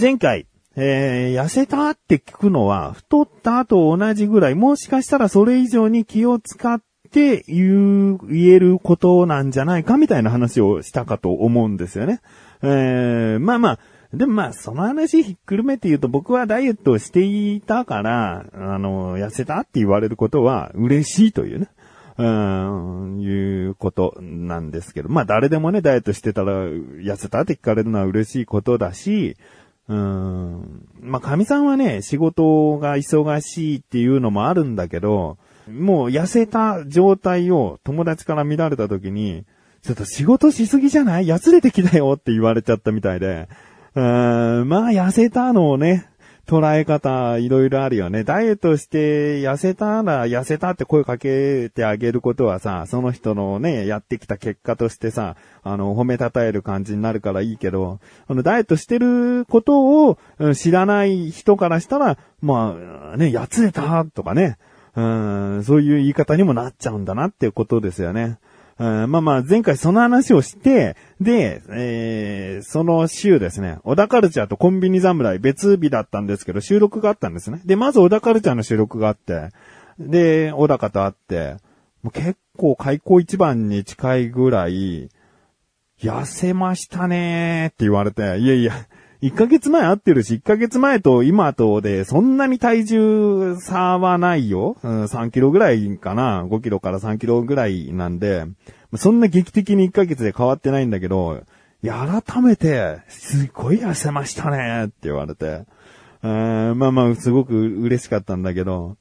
前回、えー、痩せたって聞くのは、太ったと同じぐらい、もしかしたらそれ以上に気を使って言う、言えることなんじゃないかみたいな話をしたかと思うんですよね。えー、まあまあ、でもまあ、その話ひっくるめて言うと僕はダイエットをしていたから、あの、痩せたって言われることは嬉しいというね。うん、いうことなんですけど。まあ誰でもね、ダイエットしてたら痩せたって聞かれるのは嬉しいことだし、うん。まあ、神さんはね、仕事が忙しいっていうのもあるんだけど、もう痩せた状態を友達から見られた時に、ちょっと仕事しすぎじゃない？やつれてきたよって言われちゃったみたいで、うん、まあ痩せたのをね、捉え方いろいろあるよね。ダイエットして痩せたら痩せたって声かけてあげることはさ、その人のね、やってきた結果としてさ、あの、褒めたたえる感じになるからいいけど、あの、ダイエットしてることを知らない人からしたら、まあ、ね、やつれたとかね、うん、そういう言い方にもなっちゃうんだなっていうことですよね。まあまあ、前回その話をして、で、えー、その週ですね、小田カルチャーとコンビニ侍別日だったんですけど、収録があったんですね。で、まず小田カルチャーの収録があって、で、小高と会って、もう結構開口一番に近いぐらい、痩せましたねーって言われて、いやいや、1ヶ月前会ってるし、1ヶ月前と今とで、そんなに体重差はないよ。うん、3キロぐらいかな。5キロから3キロぐらいなんで、そんな劇的に1ヶ月で変わってないんだけど、いや、改めて、すっごい痩せましたねって言われて。まあまあ、すごく嬉しかったんだけど、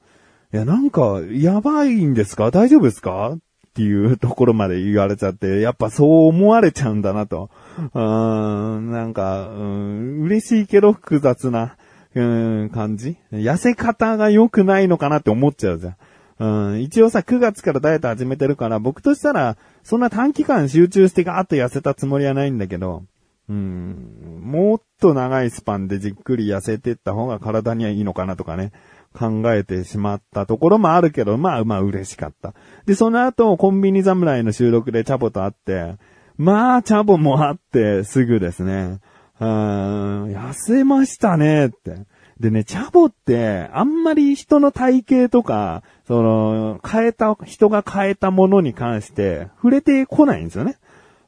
いや、なんか、やばいんですか？大丈夫ですか？っていうところまで言われちゃって、やっぱそう思われちゃうんだなと。うん、なんか、うん、嬉しいけど複雑な、うん、感じ痩せ方が良くないのかなって思っちゃうじゃん。うん、一応さ、9月からダイエット始めてるから、僕としたら、そんな短期間集中してガーッと痩せたつもりはないんだけど、うん、もっと長いスパンでじっくり痩せてった方が体にはいいのかなとかね。考えてしまったところもあるけど、まあまあ嬉しかった。で、その後、コンビニ侍の収録でチャボと会って、まあ、チャボも会ってすぐですね、うーん、痩せましたねって。でね、チャボって、あんまり人の体型とか、その、変えた、人が変えたものに関して、触れてこないんですよね。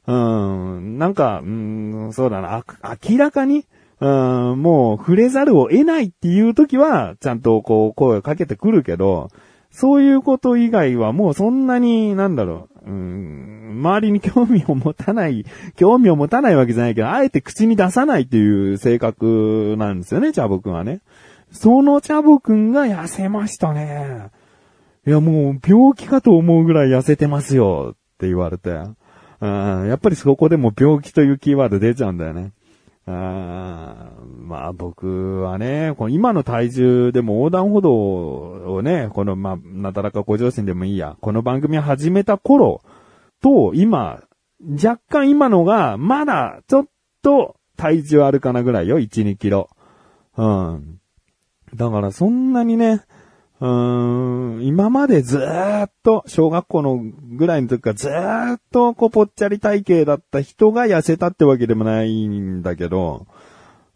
うん、なんか、うん、そうだな、明らかに、うん、もう触れざるを得ないっていう時は、ちゃんとこう声をかけてくるけど、そういうこと以外はもうそんなに、なんだろう、うん、周りに興味を持たない、興味を持たないわけじゃないけど、あえて口に出さないっていう性格なんですよね、チャボくんはね。そのチャボくんが痩せましたね。いやもう病気かと思うぐらい痩せてますよって言われて。うん、やっぱりそこでも病気というキーワード出ちゃうんだよね。あまあ僕はね、この今の体重でも横断歩道をね、このまあ、なだらかご上心でもいいや、この番組始めた頃と今、若干今のがまだちょっと体重あるかなぐらいよ、1、2キロ。うん。だからそんなにね、うーん、今までずーっと、小学校のぐらいの時からずーっとこうぽっちゃり体型だった人が痩せたってわけでもないんだけど、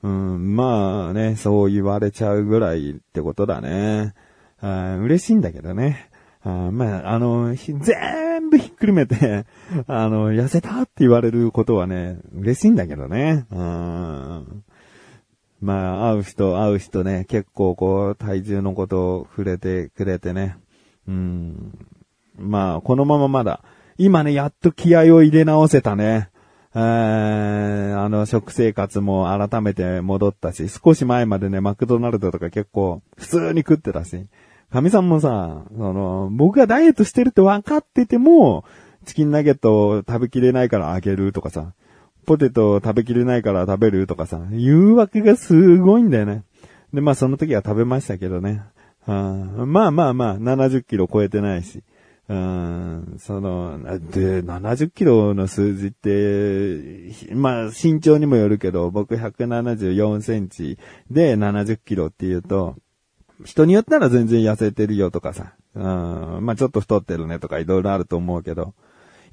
うん、まあね、そう言われちゃうぐらいってことだね。あ嬉しいんだけどね。あまあ、あの、全部ひっくるめて、あの、痩せたって言われることはね、嬉しいんだけどね。うんまあ、会う人、会う人ね、結構こう、体重のことを触れてくれてね。うん。まあ、このまままだ、今ね、やっと気合を入れ直せたね。えー、あの、食生活も改めて戻ったし、少し前までね、マクドナルドとか結構、普通に食ってたし。神さんもさ、その、僕がダイエットしてるって分かってても、チキンナゲットを食べきれないからあげるとかさ、ポテト食べきれないから食べるとかさ、誘惑がすごいんだよね。で、まあその時は食べましたけどね。まあまあまあ、70キロ超えてないし。うん、その、で、70キロの数字って、まあ身長にもよるけど、僕174センチで70キロっていうと、人によったら全然痩せてるよとかさ、うん、まあちょっと太ってるねとかいろいろあると思うけど、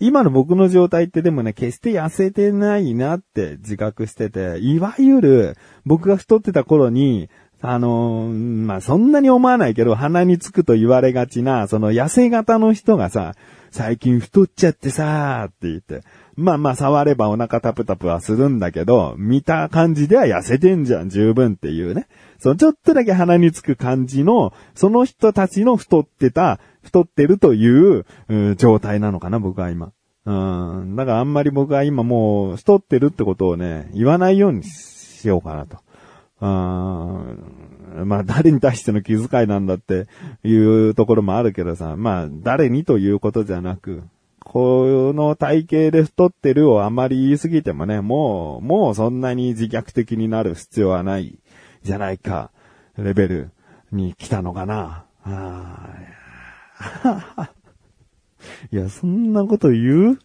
今の僕の状態ってでもね、決して痩せてないなって自覚してて、いわゆる僕が太ってた頃に、あのー、まあ、そんなに思わないけど、鼻につくと言われがちな、その痩せ型の人がさ、最近太っちゃってさーって言って、まあまあ触ればお腹タプタプはするんだけど、見た感じでは痩せてんじゃん、十分っていうね。そのちょっとだけ鼻につく感じの、その人たちの太ってた、太ってるという、状態なのかな、僕は今。うん。だからあんまり僕は今もう太ってるってことをね、言わないようにしようかなと。うん。まあ誰に対しての気遣いなんだっていうところもあるけどさ、まあ誰にということじゃなく、この体型で太ってるをあまり言い過ぎてもね、もう、もうそんなに自虐的になる必要はないじゃないか、レベルに来たのかな。いや、そんなこと言う？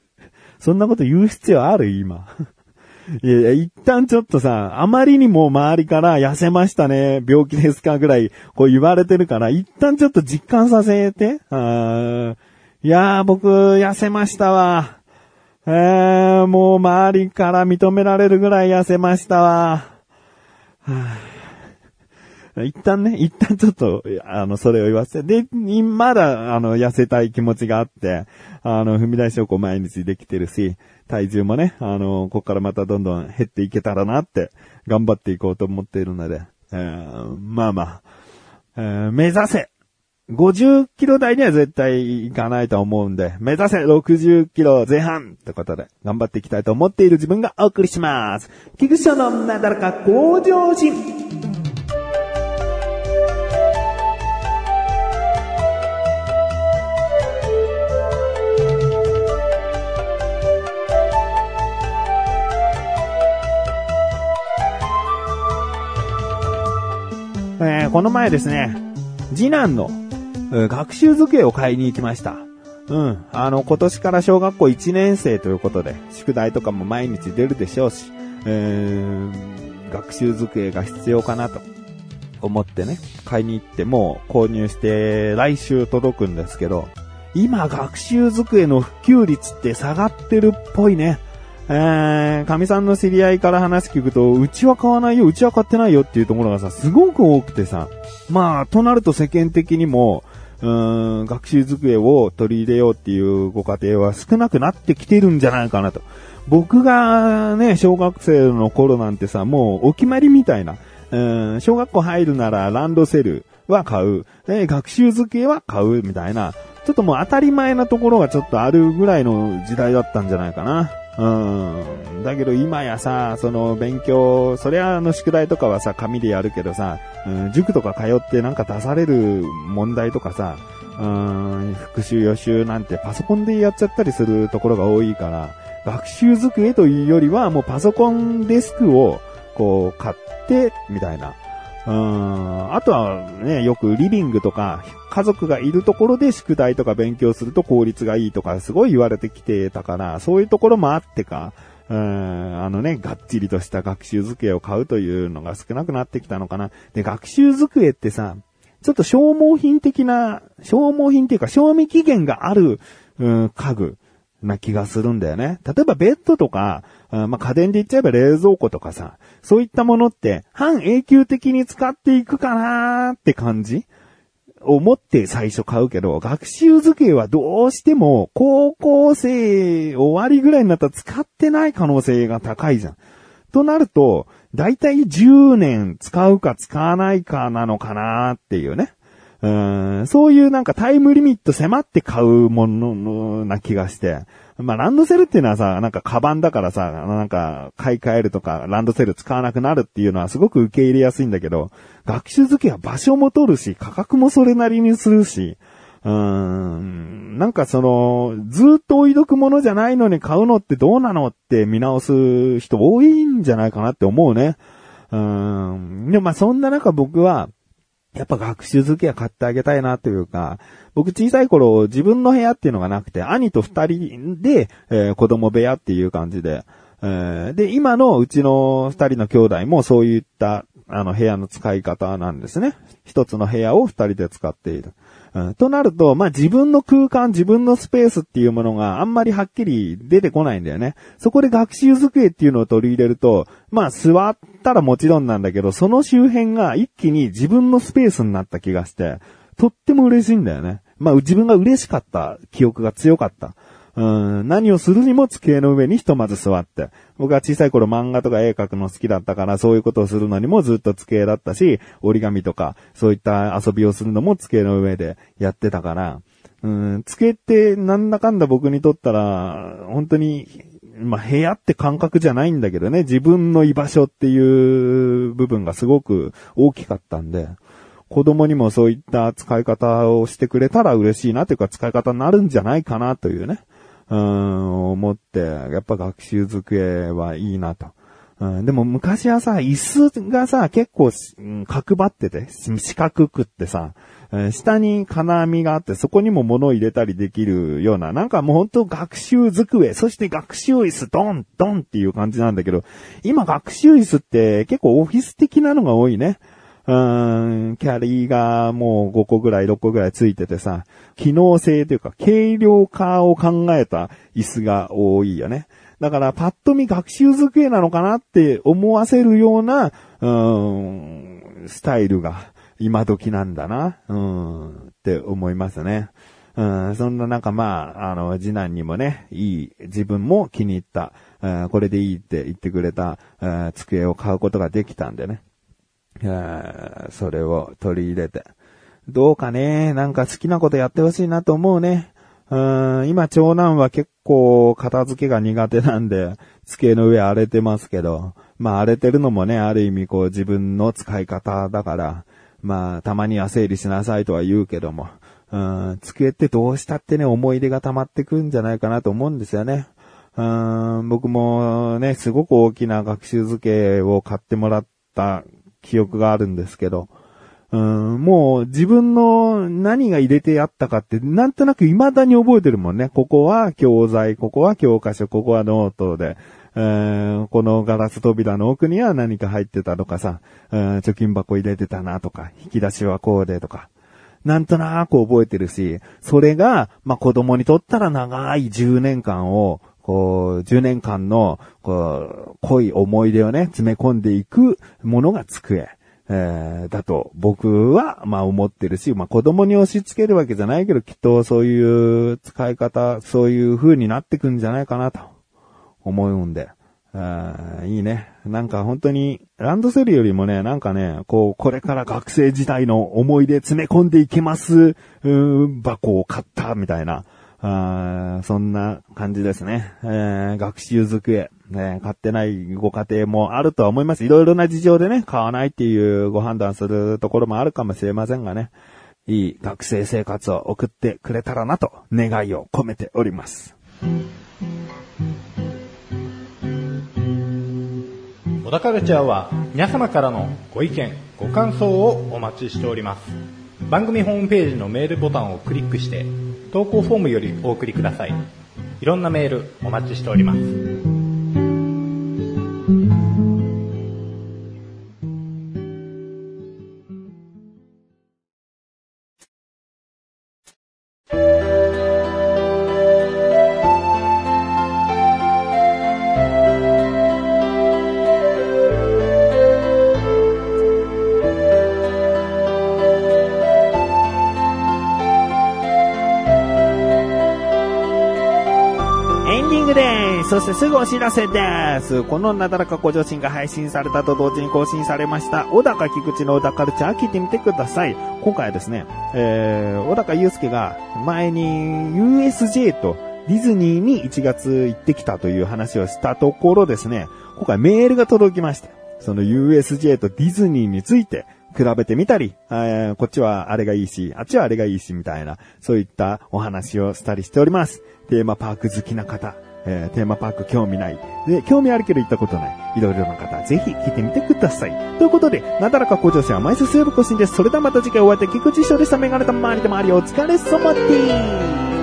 そんなこと言う必要ある？今。いやいや、一旦ちょっとさ、あまりにも周りから痩せましたね、病気ですかぐらい、こう言われてるから、一旦ちょっと実感させて。あいやー、僕、痩せましたわ。えー、もう周りから認められるぐらい痩せましたわ。はあ、一旦ね、一旦ちょっと、あの、それを言わせて、で、まだ、あの、痩せたい気持ちがあって、あの、踏み出しをこう毎日できてるし、体重もね、あの、ここからまたどんどん減っていけたらなって、頑張っていこうと思っているので、えー、まあまあ、えー、目指せ50キロ台には絶対行かないと思うんで、目指せ60キロ前半ってことで、頑張っていきたいと思っている自分がお送りします。菊池のなだらか向上心。この前ですね、次男の学習机を買いに行きました。うん。あの、今年から小学校1年生ということで、宿題とかも毎日出るでしょうし、えー、学習机が必要かなと思ってね、買いに行っても購入して来週届くんですけど、今学習机の普及率って下がってるっぽいね。えー、神さんの知り合いから話聞くと、うちは買わないよ、うちは買ってないよっていうところがさ、すごく多くてさ、まあ、となると世間的にも、うーん、学習机を取り入れようっていうご家庭は少なくなってきてるんじゃないかなと。僕がね、小学生の頃なんてさ、もうお決まりみたいな。うん、小学校入るならランドセルは買う。で、学習机は買うみたいな。ちょっともう当たり前なところがちょっとあるぐらいの時代だったんじゃないかな。うん。だけど今やさ、その勉強、そりゃあの宿題とかはさ、紙でやるけどさ、うん、塾とか通ってなんか出される問題とかさ、うん、復習予習なんてパソコンでやっちゃったりするところが多いから、学習机というよりはもうパソコンデスクをこう買って、みたいな。うん。あとはね、よくリビングとか、家族がいるところで宿題とか勉強すると効率がいいとか、すごい言われてきてたから、そういうところもあってか、うん、あのね、がっちりとした学習机を買うというのが少なくなってきたのかな。で、学習机ってさ、ちょっと消耗品的な、消耗品っていうか賞味期限がある、うん、家具な気がするんだよね。例えばベッドとか、まあ、家電で言っちゃえば冷蔵庫とかさ、そういったものって半永久的に使っていくかなーって感じ？思って最初買うけど、学習机はどうしても高校生終わりぐらいになったら使ってない可能性が高いじゃん。となると、だいたい10年使うか使わないかなのかなーっていうね。うん、そういうなんかタイムリミット迫って買うものな気がして。まあ、ランドセルっていうのはさ、なんかカバンだからさ、なんか買い替えるとか、ランドセル使わなくなるっていうのはすごく受け入れやすいんだけど、学習付けは場所も取るし、価格もそれなりにするし、うーん、なんかその、ずっと置いとくものじゃないのに買うのってどうなのって見直す人多いんじゃないかなって思うね。うん。でもまあそんな中僕は、やっぱ学習付けは買ってあげたいなというか、僕小さい頃自分の部屋っていうのがなくて、兄と二人で、えー、子供部屋っていう感じで、えー、で、今のうちの二人の兄弟もそういったあの部屋の使い方なんですね。一つの部屋を二人で使っている。となると、まあ、自分の空間、自分のスペースっていうものがあんまりはっきり出てこないんだよね。そこで学習机っていうのを取り入れると、まあ、座ったらもちろんなんだけど、その周辺が一気に自分のスペースになった気がして、とっても嬉しいんだよね。まあ、自分が嬉しかった記憶が強かった。うん、何をするにも机の上にひとまず座って。僕は小さい頃漫画とか絵描くの好きだったから、そういうことをするのにもずっと机だったし、折り紙とか、そういった遊びをするのも机の上でやってたから、うん、机ってなんだかんだ僕にとったら、本当に、まあ、部屋って感覚じゃないんだけどね、自分の居場所っていう部分がすごく大きかったんで、子供にもそういった使い方をしてくれたら嬉しいなというか使い方になるんじゃないかなというね。うん、思って、やっぱ学習机はいいなと。うん、でも昔はさ、椅子がさ、結構、うん、角張ってて、四角くってさえ、下に金網があって、そこにも物を入れたりできるような、なんかもうほんと学習机、そして学習椅子、ドン、ドンっていう感じなんだけど、今学習椅子って結構オフィス的なのが多いね。うーん、キャリーがもう5個ぐらい、6個ぐらいついててさ、機能性というか、軽量化を考えた椅子が多いよね。だから、パッと見学習机なのかなって思わせるような、うーん、スタイルが今時なんだな、うん、って思いますね。うん、そんななんかまあ、あの、次男にもね、いい、自分も気に入った、これでいいって言ってくれた、机を買うことができたんでね。それを取り入れて。どうかね、なんか好きなことやってほしいなと思うね。うん今、長男は結構片付けが苦手なんで、机の上荒れてますけど、まあ荒れてるのもね、ある意味こう自分の使い方だから、まあたまには整理しなさいとは言うけども、うん、机ってどうしたってね、思い出が溜まってくんじゃないかなと思うんですよね。うん、僕もね、すごく大きな学習机を買ってもらった記憶があるんですけど、うん、もう自分の何が入れてあったかってなんとなく未だに覚えてるもんね。ここは教材、ここは教科書、ここはノートで、えー、このガラス扉の奥には何か入ってたとかさ、えー、貯金箱入れてたなとか、引き出しはこうでとか、なんとなく覚えてるし、それが、まあ、子供にとったら長い10年間を、こう、10年間の、こう、濃い思い出をね、詰め込んでいくものが机。えー、だと僕は、まあ思ってるし、まあ子供に押し付けるわけじゃないけど、きっとそういう使い方、そういう風になってくんじゃないかなと思うんで。あいいね。なんか本当に、ランドセルよりもね、なんかね、こう、これから学生時代の思い出詰め込んでいけます、うん箱を買ったみたいな。あそんな感じですね。えー、学習机、ね、買ってないご家庭もあるとは思います。いろいろな事情でね、買わないっていうご判断するところもあるかもしれませんがね。いい学生生活を送ってくれたらなと願いを込めております。小田カルチャーは皆様からのご意見、ご感想をお待ちしております。番組ホームページのメールボタンをクリックして投稿フォームよりお送りください。いろんなメールお待ちしております。そしてすぐお知らせです。このなだらか向上心が配信されたと同時に更新されました、小高菊池の小高カルチャー聞いてみてください。今回はですね、えー、小高祐介が前に USJ とディズニーに1月行ってきたという話をしたところですね、今回メールが届きました。その USJ とディズニーについて比べてみたり、こっちはあれがいいし、あっちはあれがいいし、みたいな、そういったお話をしたりしております。テーマパーク好きな方、えー、テーマパーク興味ない。で、興味あるけど行ったことない。いろいろな方、ぜひ聞いてみてください。ということで、なだらか向上心は毎週水曜日更新です。それではまた次回お会いできくじしょでした。メガネたまわりでまわりお疲れ様です。